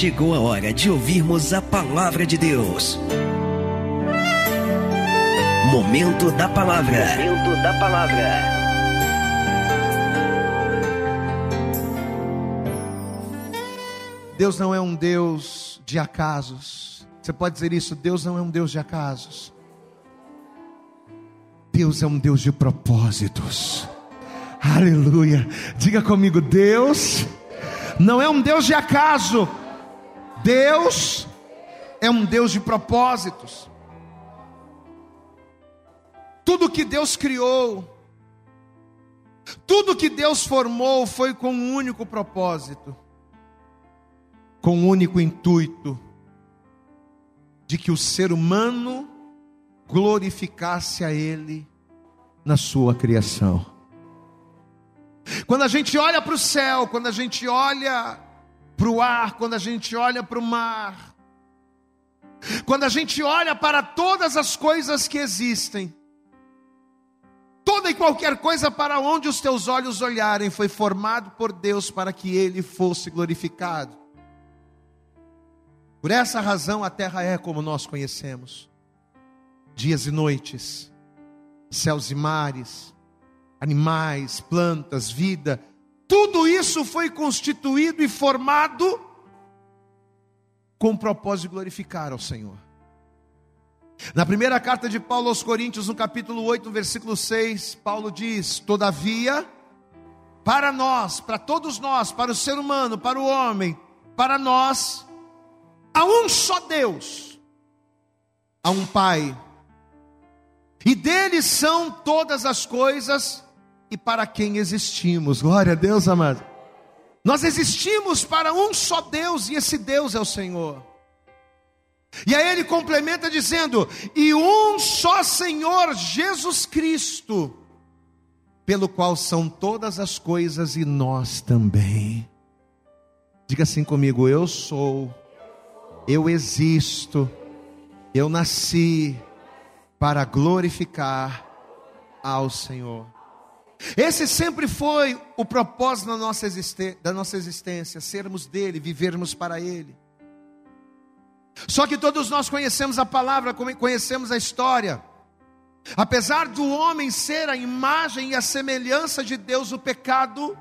chegou a hora de ouvirmos a palavra de Deus. Momento da palavra. Momento da palavra. Deus não é um Deus de acasos. Você pode dizer isso? Deus não é um Deus de acasos. Deus é um Deus de propósitos. Aleluia. Diga comigo, Deus não é um Deus de acaso. Deus é um Deus de propósitos. Tudo que Deus criou, tudo que Deus formou foi com um único propósito, com um único intuito, de que o ser humano glorificasse a Ele na sua criação. Quando a gente olha para o céu, quando a gente olha para o ar, quando a gente olha para o mar, quando a gente olha para todas as coisas que existem, toda e qualquer coisa para onde os teus olhos olharem foi formado por Deus para que Ele fosse glorificado. Por essa razão a terra é como nós conhecemos: dias e noites, céus e mares, animais, plantas, vida, tudo isso foi constituído e formado com o propósito de glorificar ao Senhor. Na primeira carta de Paulo aos Coríntios, no capítulo 8, no versículo 6, Paulo diz: Todavia, para nós, para todos nós, para o ser humano, para o homem, para nós, há um só Deus, há um Pai, e dele são todas as coisas, e para quem existimos. Glória a Deus, amado. Nós existimos para um só Deus e esse Deus é o Senhor. E aí ele complementa dizendo: e um só Senhor Jesus Cristo, pelo qual são todas as coisas e nós também. Diga assim comigo: eu sou, eu existo, eu nasci para glorificar ao Senhor. Esse sempre foi o propósito da nossa, da nossa existência: sermos dele, vivermos para ele. Só que todos nós conhecemos a palavra, conhecemos a história. Apesar do homem ser a imagem e a semelhança de Deus, o pecado,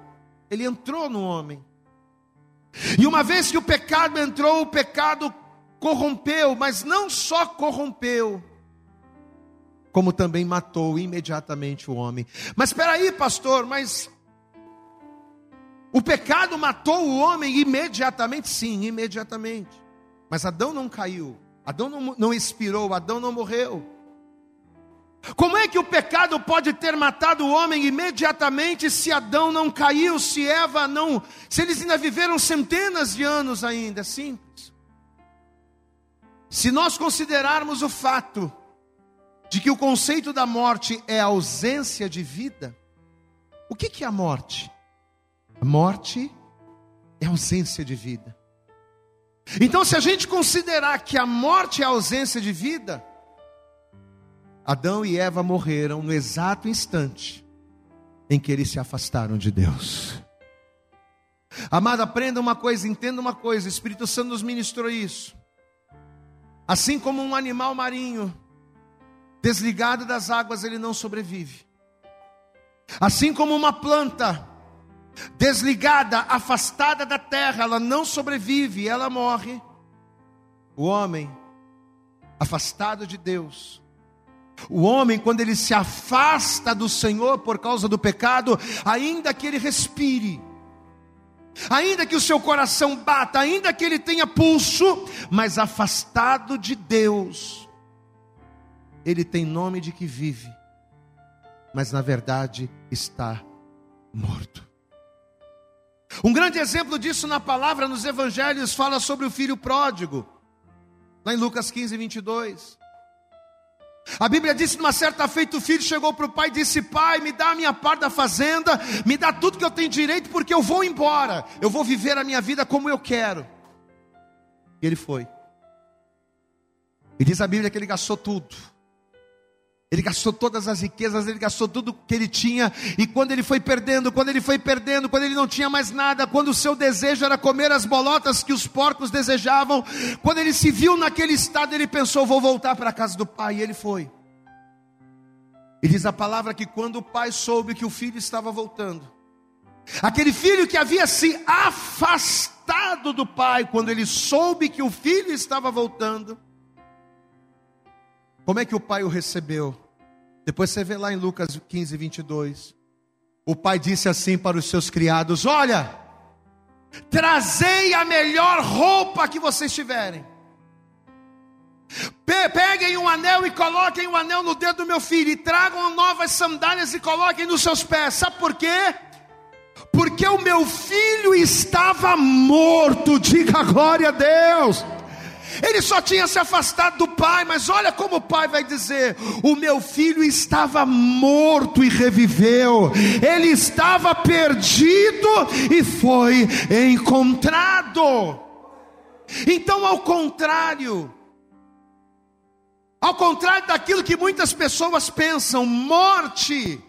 ele entrou no homem. E uma vez que o pecado entrou, o pecado corrompeu, mas não só corrompeu, como também matou imediatamente o homem. Mas espera aí, pastor, mas o pecado matou o homem imediatamente? Sim, imediatamente. Mas Adão não caiu, Adão não, não expirou, Adão não morreu. Como é que o pecado pode ter matado o homem imediatamente se Adão não caiu, se Eva não, se eles ainda viveram centenas de anos ainda? É simples. Se nós considerarmos o fato de que o conceito da morte é ausência de vida, o que, que é a morte? A morte é ausência de vida. Então, se a gente considerar que a morte é ausência de vida, Adão e Eva morreram no exato instante em que eles se afastaram de Deus. Amado, aprenda uma coisa, entenda uma coisa: o Espírito Santo nos ministrou isso. Assim como um animal marinho Desligado das águas, ele não sobrevive. Assim como uma planta desligada, afastada da terra, ela não sobrevive, ela morre. O homem afastado de Deus, o homem, quando ele se afasta do Senhor por causa do pecado, ainda que ele respire, ainda que o seu coração bata, ainda que ele tenha pulso, mas afastado de Deus, ele tem nome de que vive, mas na verdade está morto. Um grande exemplo disso na palavra, nos evangelhos, fala sobre o filho pródigo, lá em Lucas 15, 22. A Bíblia diz numa certa feita o filho chegou para o pai e disse: Pai, me dá a minha parte da fazenda, me dá tudo que eu tenho direito, porque eu vou embora, eu vou viver a minha vida como eu quero. E ele foi. E diz a Bíblia que ele gastou tudo. Ele gastou todas as riquezas, ele gastou tudo que ele tinha, e quando ele foi perdendo, quando ele foi perdendo, quando ele não tinha mais nada, quando o seu desejo era comer as bolotas que os porcos desejavam, quando ele se viu naquele estado, ele pensou: vou voltar para a casa do pai, e ele foi. E diz a palavra que quando o pai soube que o filho estava voltando, aquele filho que havia se afastado do pai, quando ele soube que o filho estava voltando, como é que o pai o recebeu? Depois você vê lá em Lucas 15, 22. O pai disse assim para os seus criados: Olha, trazei a melhor roupa que vocês tiverem. Peguem um anel e coloquem um anel no dedo do meu filho, e tragam novas sandálias e coloquem nos seus pés. Sabe por quê? Porque o meu filho estava morto, diga glória a Deus. Ele só tinha se afastado do pai, mas olha como o pai vai dizer: O meu filho estava morto e reviveu, ele estava perdido e foi encontrado. Então, ao contrário, ao contrário daquilo que muitas pessoas pensam, morte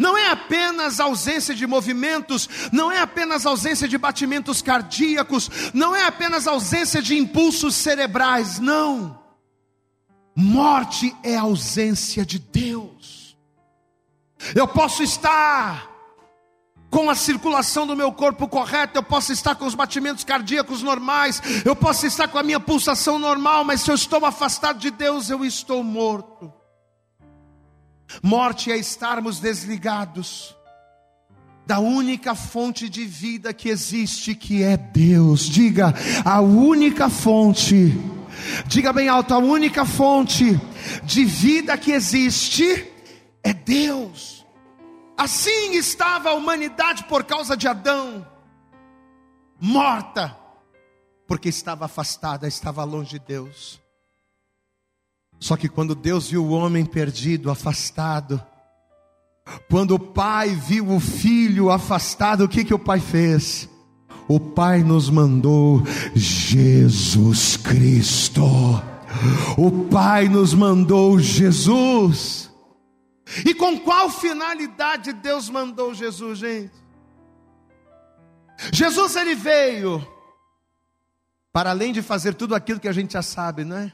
não é apenas ausência de movimentos, não é apenas ausência de batimentos cardíacos, não é apenas ausência de impulsos cerebrais, não. Morte é ausência de Deus. Eu posso estar com a circulação do meu corpo correta, eu posso estar com os batimentos cardíacos normais, eu posso estar com a minha pulsação normal, mas se eu estou afastado de Deus, eu estou morto. Morte é estarmos desligados da única fonte de vida que existe, que é Deus. Diga, a única fonte. Diga bem alto, a única fonte de vida que existe é Deus. Assim estava a humanidade por causa de Adão, morta, porque estava afastada, estava longe de Deus. Só que quando Deus viu o homem perdido, afastado, quando o pai viu o filho afastado, o que, que o pai fez? O pai nos mandou Jesus Cristo. O pai nos mandou Jesus. E com qual finalidade Deus mandou Jesus, gente? Jesus ele veio para além de fazer tudo aquilo que a gente já sabe, não é?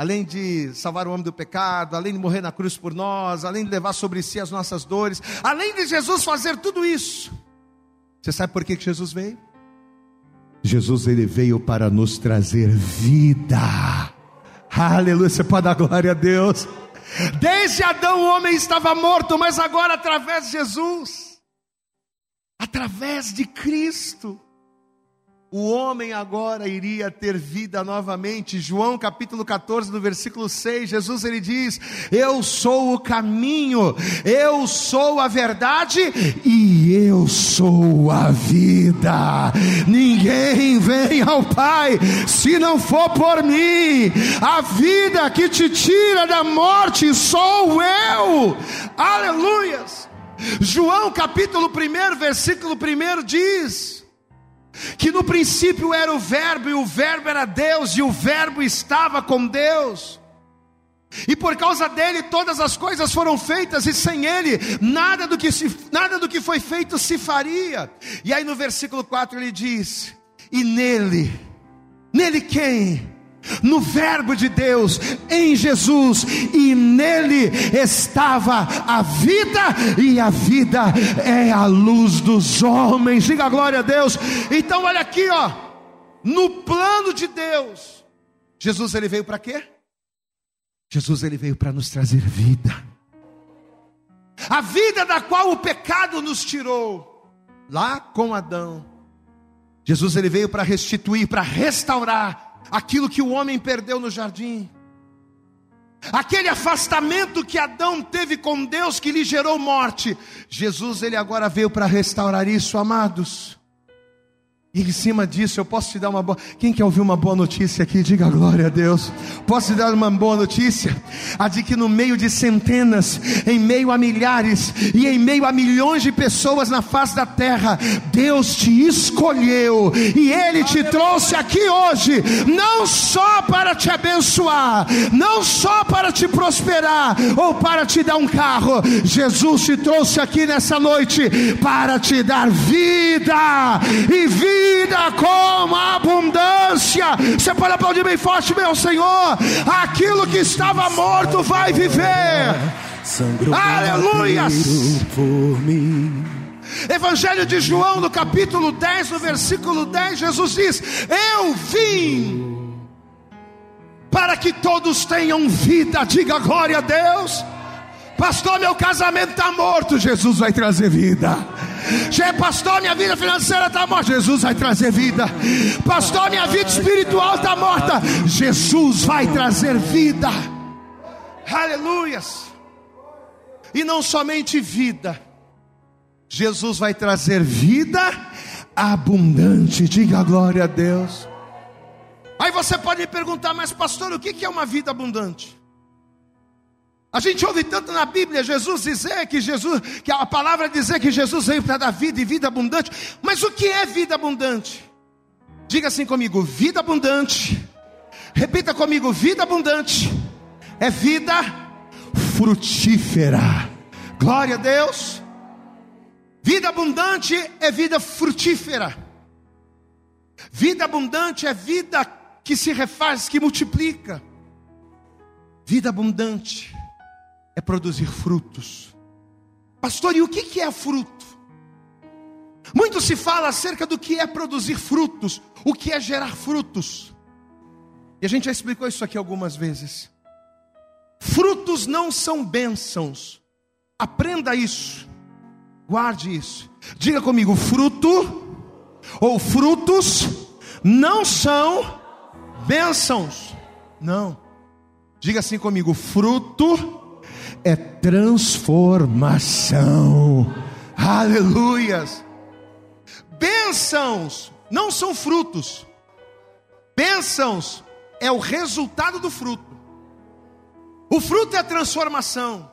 Além de salvar o homem do pecado, além de morrer na cruz por nós, além de levar sobre si as nossas dores, além de Jesus fazer tudo isso, você sabe por que Jesus veio? Jesus ele veio para nos trazer vida. Aleluia, você pode dar glória a Deus. Desde Adão o homem estava morto, mas agora através de Jesus, através de Cristo, o homem agora iria ter vida novamente. João capítulo 14, no versículo 6, Jesus ele diz: Eu sou o caminho, eu sou a verdade e eu sou a vida. Ninguém vem ao Pai se não for por mim. A vida que te tira da morte sou eu. Aleluias. João capítulo 1, versículo 1 diz: que no princípio era o Verbo, e o Verbo era Deus, e o Verbo estava com Deus. E por causa dele todas as coisas foram feitas, e sem ele nada do que, se, nada do que foi feito se faria. E aí no versículo 4 ele diz: E nele, nele quem? No Verbo de Deus, em Jesus, e nele estava a vida, e a vida é a luz dos homens. Diga glória a Deus. Então, olha aqui, ó, no plano de Deus, Jesus ele veio para quê? Jesus ele veio para nos trazer vida. A vida da qual o pecado nos tirou, lá com Adão. Jesus ele veio para restituir, para restaurar aquilo que o homem perdeu no jardim. Aquele afastamento que Adão teve com Deus que lhe gerou morte. Jesus ele agora veio para restaurar isso, amados. E em cima disso, eu posso te dar uma boa. Quem quer ouvir uma boa notícia aqui? Diga glória a Deus. Posso te dar uma boa notícia? A de que no meio de centenas, em meio a milhares e em meio a milhões de pessoas na face da terra, Deus te escolheu e Ele te trouxe aqui hoje, não só para te abençoar, não só para te prosperar ou para te dar um carro. Jesus te trouxe aqui nessa noite para te dar vida e vida vida com abundância. Você pode aplaudir bem forte, meu Senhor. Aquilo que estava morto vai viver. Aleluias. Evangelho de João, no capítulo 10, no versículo 10, Jesus diz: Eu vim para que todos tenham vida. Diga glória a Deus. Pastor, meu casamento está morto. Jesus vai trazer vida. Pastor, minha vida financeira está morta. Jesus vai trazer vida. Pastor, minha vida espiritual está morta. Jesus vai trazer vida. Aleluias. E não somente vida. Jesus vai trazer vida abundante. Diga glória a Deus. Aí você pode me perguntar, mas pastor, o que é uma vida abundante? A gente ouve tanto na Bíblia Jesus dizer que Jesus, que a palavra dizer que Jesus veio para dar vida e vida abundante. Mas o que é vida abundante? Diga assim comigo: vida abundante. Repita comigo: vida abundante é vida frutífera. Glória a Deus. Vida abundante é vida frutífera. Vida abundante é vida que se refaz, que multiplica. Vida abundante é produzir frutos. Pastor, e o que é fruto? Muito se fala acerca do que é produzir frutos, o que é gerar frutos. E a gente já explicou isso aqui algumas vezes. Frutos não são bênçãos. Aprenda isso. Guarde isso. Diga comigo: fruto ou frutos não são bênçãos. Não. Diga assim comigo: fruto é transformação. Aleluias. Bênçãos não são frutos. Bênçãos é o resultado do fruto. O fruto é a transformação.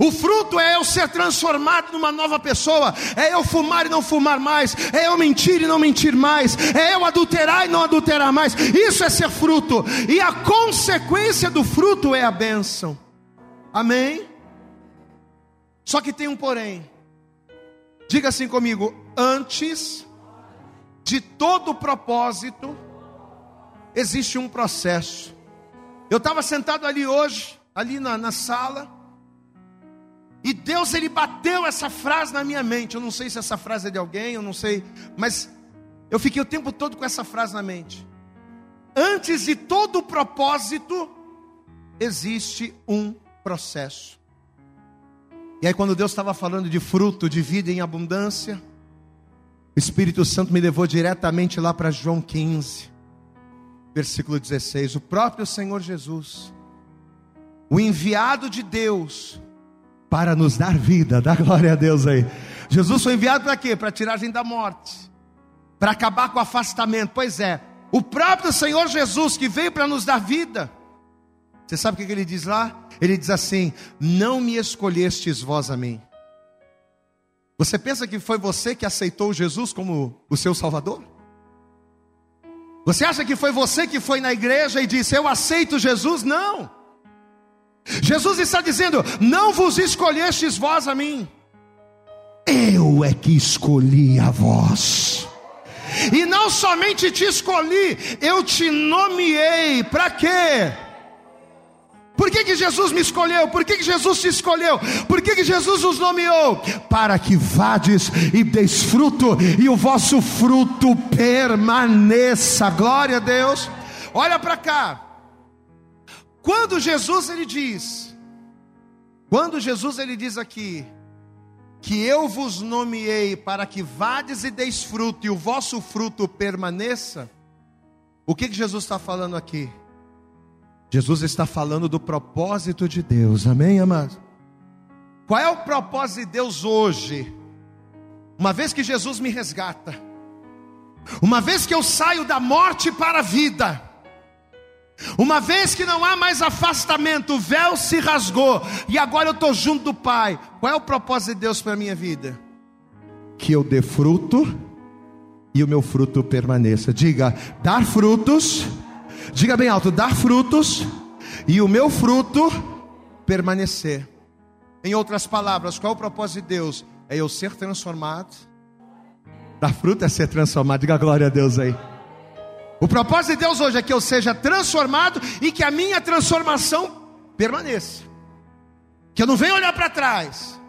O fruto é eu ser transformado numa nova pessoa, é eu fumar e não fumar mais, é eu mentir e não mentir mais, é eu adulterar e não adulterar mais. Isso é ser fruto, e a consequência do fruto é a bênção. Amém? Só que tem um porém. Diga assim comigo: antes de todo propósito, existe um processo. Eu estava sentado ali hoje, ali na, na sala, e Deus ele bateu essa frase na minha mente. Eu não sei se essa frase é de alguém, eu não sei, mas eu fiquei o tempo todo com essa frase na mente. Antes de todo propósito, existe um processo. E aí, quando Deus estava falando de fruto, de vida em abundância, o Espírito Santo me levou diretamente lá para João 15, versículo 16. O próprio Senhor Jesus, o enviado de Deus, para nos dar vida, dá glória a Deus aí. Jesus foi enviado para quê? Para tirar a gente da morte, para acabar com o afastamento. Pois é, o próprio Senhor Jesus que veio para nos dar vida. Você sabe o que ele diz lá? Ele diz assim: Não me escolhestes vós a mim. Você pensa que foi você que aceitou Jesus como o seu Salvador? Você acha que foi você que foi na igreja e disse: Eu aceito Jesus? Não. Jesus está dizendo: Não vos escolhestes vós a mim. Eu é que escolhi a vós. E não somente te escolhi, eu te nomeei. Para quê? Por que, que Jesus me escolheu? Por que, que Jesus te escolheu? Por que, que Jesus nos nomeou? Para que vades e deis fruto, e o vosso fruto permaneça. Glória a Deus. Olha para cá. Quando Jesus ele diz, quando Jesus ele diz aqui, que eu vos nomeei para que vades e deis fruto, e o vosso fruto permaneça, o que, que Jesus está falando aqui? Jesus está falando do propósito de Deus, amém, amados? Qual é o propósito de Deus hoje? Uma vez que Jesus me resgata, Uma vez que eu saio da morte para a vida, uma vez que não há mais afastamento, o véu se rasgou e agora eu estou junto do Pai. Qual é o propósito de Deus para a minha vida? Que eu dê fruto e o meu fruto permaneça. Diga, dar frutos. Diga bem alto, dar frutos e o meu fruto permanecer. Em outras palavras, qual é o propósito de Deus? É eu ser transformado. Dar fruto é ser transformado. Diga glória a Deus aí. O propósito de Deus hoje é que eu seja transformado e que a minha transformação permaneça. Que eu não venha olhar para trás.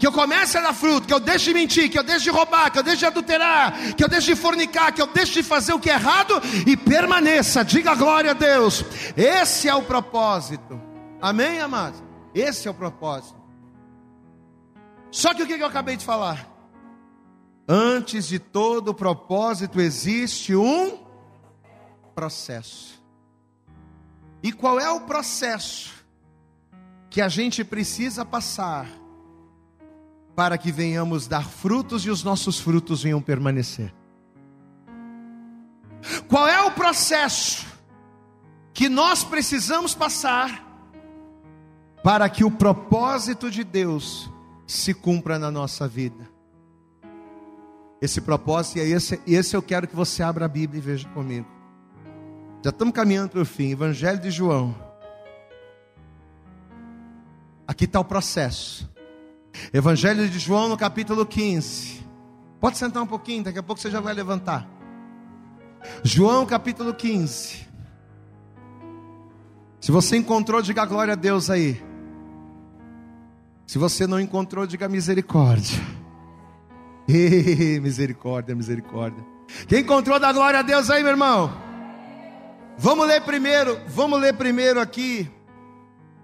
Que eu comece a dar fruto, que eu deixe de mentir, que eu deixe de roubar, que eu deixe de adulterar, que eu deixe de fornicar, que eu deixe de fazer o que é errado e permaneça. Diga glória a Deus. Esse é o propósito. Amém, amados? Esse é o propósito. Só que o que eu acabei de falar? Antes de todo propósito existe um processo. E qual é o processo que a gente precisa passar para que venhamos dar frutos e os nossos frutos venham permanecer? Qual é o processo que nós precisamos passar para que o propósito de Deus se cumpra na nossa vida? Esse propósito, e esse, esse eu quero que você abra a Bíblia e veja comigo. Já estamos caminhando para o fim. Evangelho de João. Aqui está o processo. Evangelho de João no capítulo 15. Pode sentar um pouquinho, daqui a pouco você já vai levantar. João capítulo 15. Se você encontrou, diga glória a Deus aí. Se você não encontrou, diga misericórdia. misericórdia, misericórdia. Quem encontrou, dá glória a Deus aí, meu irmão. Vamos ler primeiro, vamos ler primeiro aqui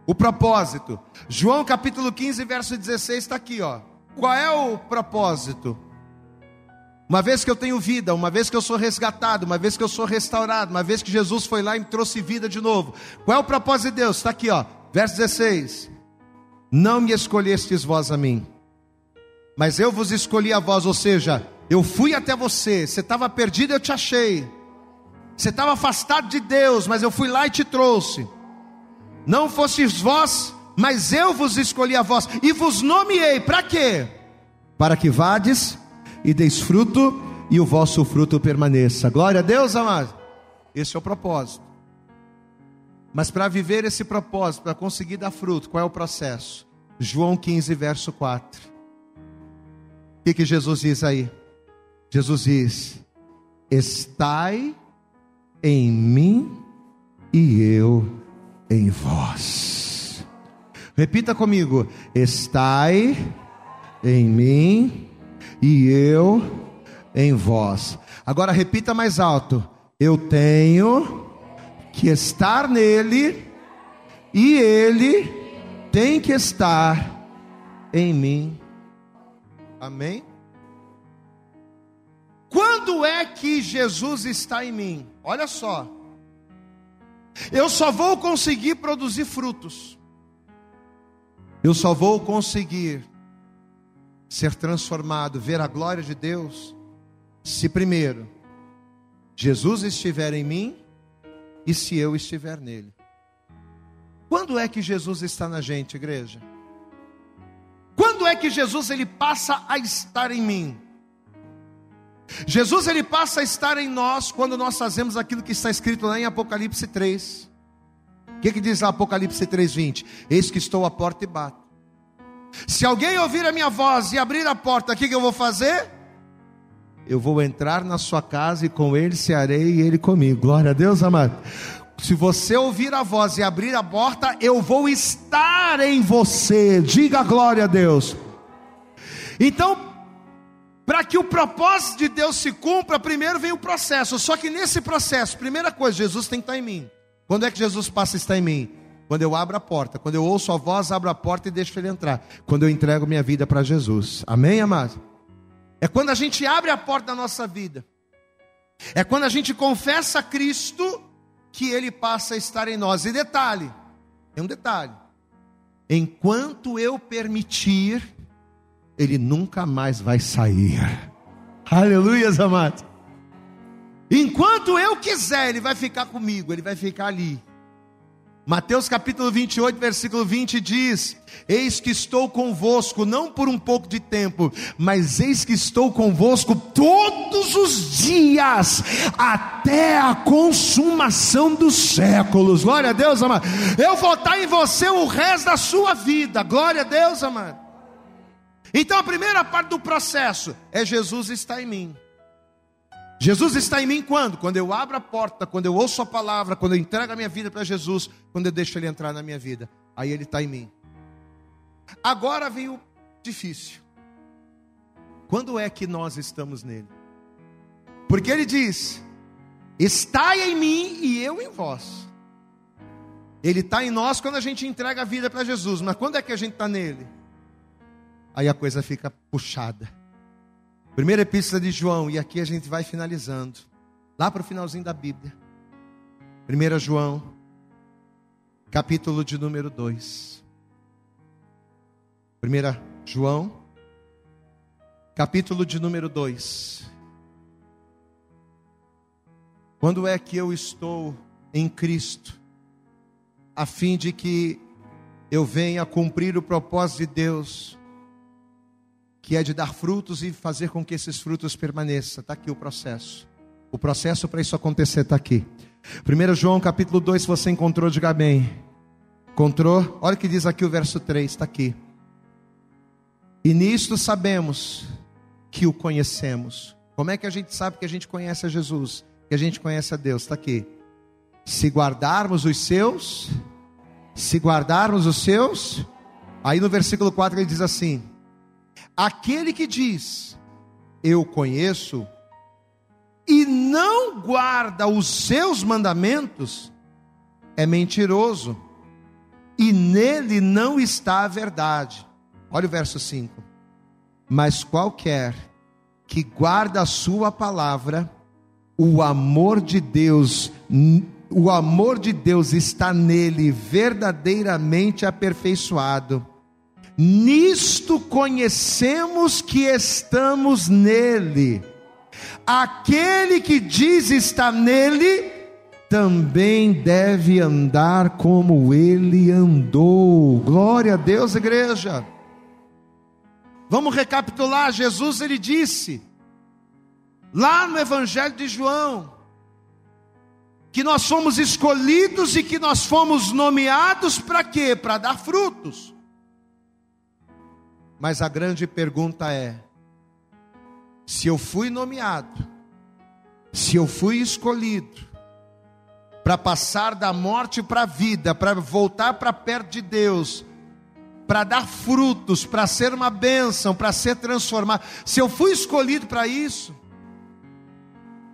o propósito. João capítulo 15, verso 16 está aqui, ó. Qual é o propósito? Uma vez que eu tenho vida, uma vez que eu sou resgatado, uma vez que eu sou restaurado, uma vez que Jesus foi lá e me trouxe vida de novo. Qual é o propósito de Deus? Está aqui, ó. Verso 16. Não me escolhestes vós a mim, mas eu vos escolhi a vós, ou seja, eu fui até você, você estava perdido, eu te achei. Você estava afastado de Deus, mas eu fui lá e te trouxe. Não fostes vós, mas eu vos escolhi a vós e vos nomeei. Para quê? Para que vades e deis fruto e o vosso fruto permaneça. Glória a Deus, amado. Esse é o propósito. Mas para viver esse propósito, para conseguir dar fruto, qual é o processo? João 15, verso 4. O que, que Jesus diz aí? Jesus diz: Estai em mim e eu em vós. Repita comigo: estai em mim e eu em vós. Agora repita mais alto: eu tenho que estar nele e ele tem que estar em mim. Amém? Quando é que Jesus está em mim? Olha só. Eu só vou conseguir produzir frutos. Eu só vou conseguir ser transformado, ver a glória de Deus, se primeiro Jesus estiver em mim e se eu estiver nele. Quando é que Jesus está na gente, igreja? Quando é que Jesus ele passa a estar em mim? Jesus ele passa a estar em nós quando nós fazemos aquilo que está escrito lá em Apocalipse 3. O que, que diz lá Apocalipse 3:20? Eis que estou à porta e bato. Se alguém ouvir a minha voz e abrir a porta, o que, que eu vou fazer? Eu vou entrar na sua casa e com ele cearei e ele comigo. Glória a Deus, amado. Se você ouvir a voz e abrir a porta, eu vou estar em você. Diga glória a Deus. Então, para que o propósito de Deus se cumpra, primeiro vem o processo. Só que nesse processo, primeira coisa, Jesus tem que estar em mim. Quando é que Jesus passa a estar em mim? Quando eu abro a porta, quando eu ouço a voz, abro a porta e deixo ele entrar. Quando eu entrego minha vida para Jesus. Amém, amado? É quando a gente abre a porta da nossa vida. É quando a gente confessa a Cristo que ele passa a estar em nós. E detalhe, é um detalhe. Enquanto eu permitir ele nunca mais vai sair. Aleluia, amados. Enquanto eu quiser, Ele vai ficar comigo, Ele vai ficar ali. Mateus capítulo 28, versículo 20 diz: Eis que estou convosco, não por um pouco de tempo, mas eis que estou convosco todos os dias, até a consumação dos séculos. Glória a Deus, amado. Eu vou estar em você o resto da sua vida. Glória a Deus, amado. Então a primeira parte do processo é Jesus está em mim. Jesus está em mim quando? Quando eu abro a porta, quando eu ouço a palavra, quando eu entrego a minha vida para Jesus, quando eu deixo Ele entrar na minha vida. Aí Ele está em mim. Agora vem o difícil. Quando é que nós estamos nele? Porque Ele diz: Está em mim e eu em vós. Ele está em nós quando a gente entrega a vida para Jesus, mas quando é que a gente está nele? Aí a coisa fica puxada. Primeira epístola de João, e aqui a gente vai finalizando. Lá para o finalzinho da Bíblia. 1 João, capítulo de número 2. 1 João, capítulo de número 2. Quando é que eu estou em Cristo, a fim de que eu venha cumprir o propósito de Deus, que é de dar frutos e fazer com que esses frutos permaneçam. Está aqui o processo. O processo para isso acontecer está aqui. 1 João capítulo 2, se você encontrou, diga bem. Encontrou? Olha o que diz aqui o verso 3, está aqui. E nisto sabemos que o conhecemos. Como é que a gente sabe que a gente conhece a Jesus? Que a gente conhece a Deus? Está aqui. Se guardarmos os seus, se guardarmos os seus, aí no versículo 4 ele diz assim: Aquele que diz, eu conheço, e não guarda os seus mandamentos, é mentiroso, e nele não está a verdade. Olha o verso 5. Mas qualquer que guarda a sua palavra, o amor de Deus, o amor de Deus está nele verdadeiramente aperfeiçoado. Nisto conhecemos que estamos nele. Aquele que diz estar nele, também deve andar como ele andou. Glória a Deus, igreja. Vamos recapitular. Jesus ele disse lá no Evangelho de João que nós somos escolhidos e que nós fomos nomeados para quê? Para dar frutos. Mas a grande pergunta é: se eu fui nomeado, se eu fui escolhido para passar da morte para a vida, para voltar para perto de Deus, para dar frutos, para ser uma bênção, para ser transformado, se eu fui escolhido para isso,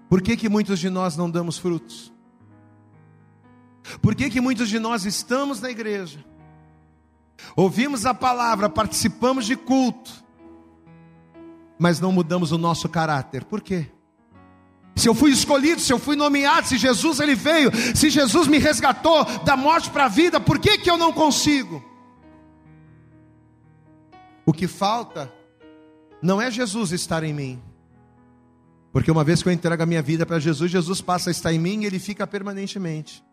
por que, que muitos de nós não damos frutos? Por que, que muitos de nós estamos na igreja? Ouvimos a palavra, participamos de culto, mas não mudamos o nosso caráter. Por quê? Se eu fui escolhido, se eu fui nomeado, se Jesus ele veio, se Jesus me resgatou da morte para a vida, por que que eu não consigo? O que falta não é Jesus estar em mim. Porque uma vez que eu entrego a minha vida para Jesus, Jesus passa a estar em mim e ele fica permanentemente.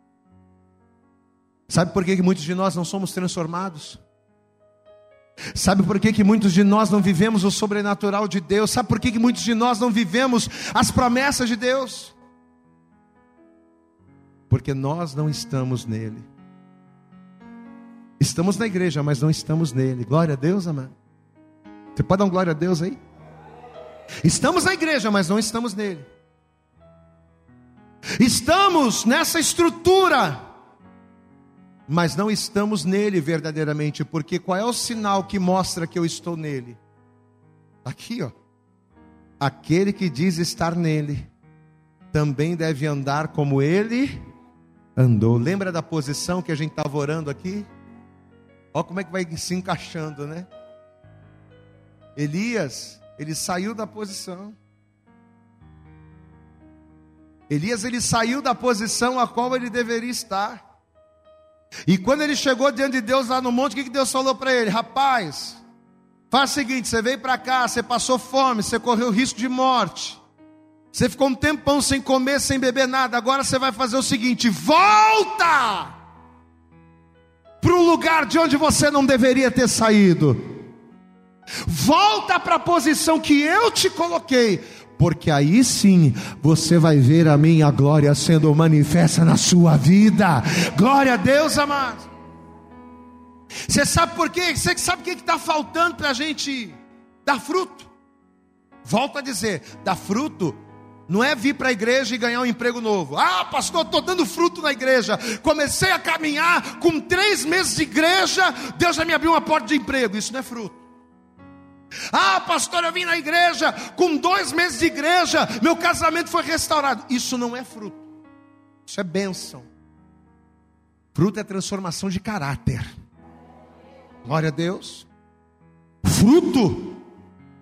Sabe por que, que muitos de nós não somos transformados? Sabe por que, que muitos de nós não vivemos o sobrenatural de Deus? Sabe por que, que muitos de nós não vivemos as promessas de Deus? Porque nós não estamos nele. Estamos na igreja, mas não estamos nele. Glória a Deus, amado. Você pode dar um glória a Deus aí? Estamos na igreja, mas não estamos nele. Estamos nessa estrutura mas não estamos nele verdadeiramente, porque qual é o sinal que mostra que eu estou nele? Aqui, ó. Aquele que diz estar nele também deve andar como ele andou. Lembra da posição que a gente estava orando aqui? Olha como é que vai se encaixando, né? Elias, ele saiu da posição. Elias, ele saiu da posição a qual ele deveria estar. E quando ele chegou diante de Deus lá no monte, o que Deus falou para ele? Rapaz, faz o seguinte: você veio para cá, você passou fome, você correu risco de morte. Você ficou um tempão sem comer, sem beber nada. Agora você vai fazer o seguinte: volta para o lugar de onde você não deveria ter saído. Volta para a posição que eu te coloquei, porque aí sim você vai ver a minha glória sendo manifesta na sua vida. Glória a Deus, amado. Você sabe por quê? Você sabe o que está faltando para a gente dar fruto? Volto a dizer: dar fruto não é vir para a igreja e ganhar um emprego novo. Ah, pastor, estou dando fruto na igreja. Comecei a caminhar com três meses de igreja, Deus já me abriu uma porta de emprego. Isso não é fruto. Ah, pastor, eu vim na igreja, com dois meses de igreja, meu casamento foi restaurado. Isso não é fruto. Isso é bênção. Fruto é transformação de caráter. Glória a Deus. Fruto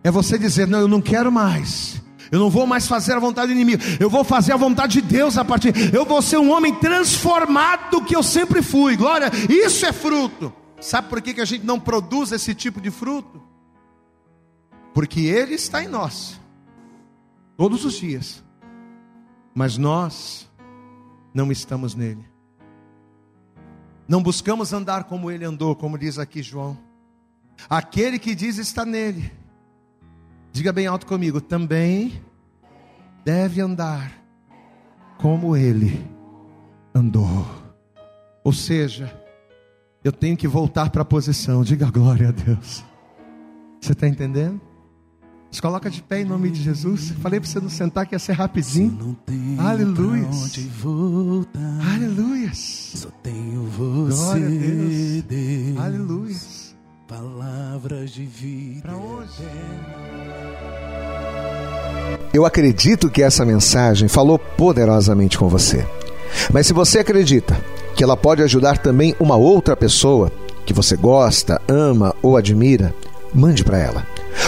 é você dizer: Não, eu não quero mais. Eu não vou mais fazer a vontade do inimigo. Eu vou fazer a vontade de Deus a partir. Eu vou ser um homem transformado que eu sempre fui. Glória, isso é fruto. Sabe por que, que a gente não produz esse tipo de fruto? Porque Ele está em nós, todos os dias. Mas nós não estamos nele. Não buscamos andar como ele andou, como diz aqui João. Aquele que diz está nele. Diga bem alto comigo, também deve andar como ele andou. Ou seja, eu tenho que voltar para a posição. Diga glória a Deus. Você está entendendo? Se coloca de pé em nome de Jesus. Falei para você não sentar que ia ser rapidinho. Aleluia. Aleluia. Só tenho você. Glória a Deus. Deus. Aleluia. Palavras de vida. Para hoje. Eu acredito que essa mensagem falou poderosamente com você. Mas se você acredita que ela pode ajudar também uma outra pessoa que você gosta, ama ou admira, mande para ela.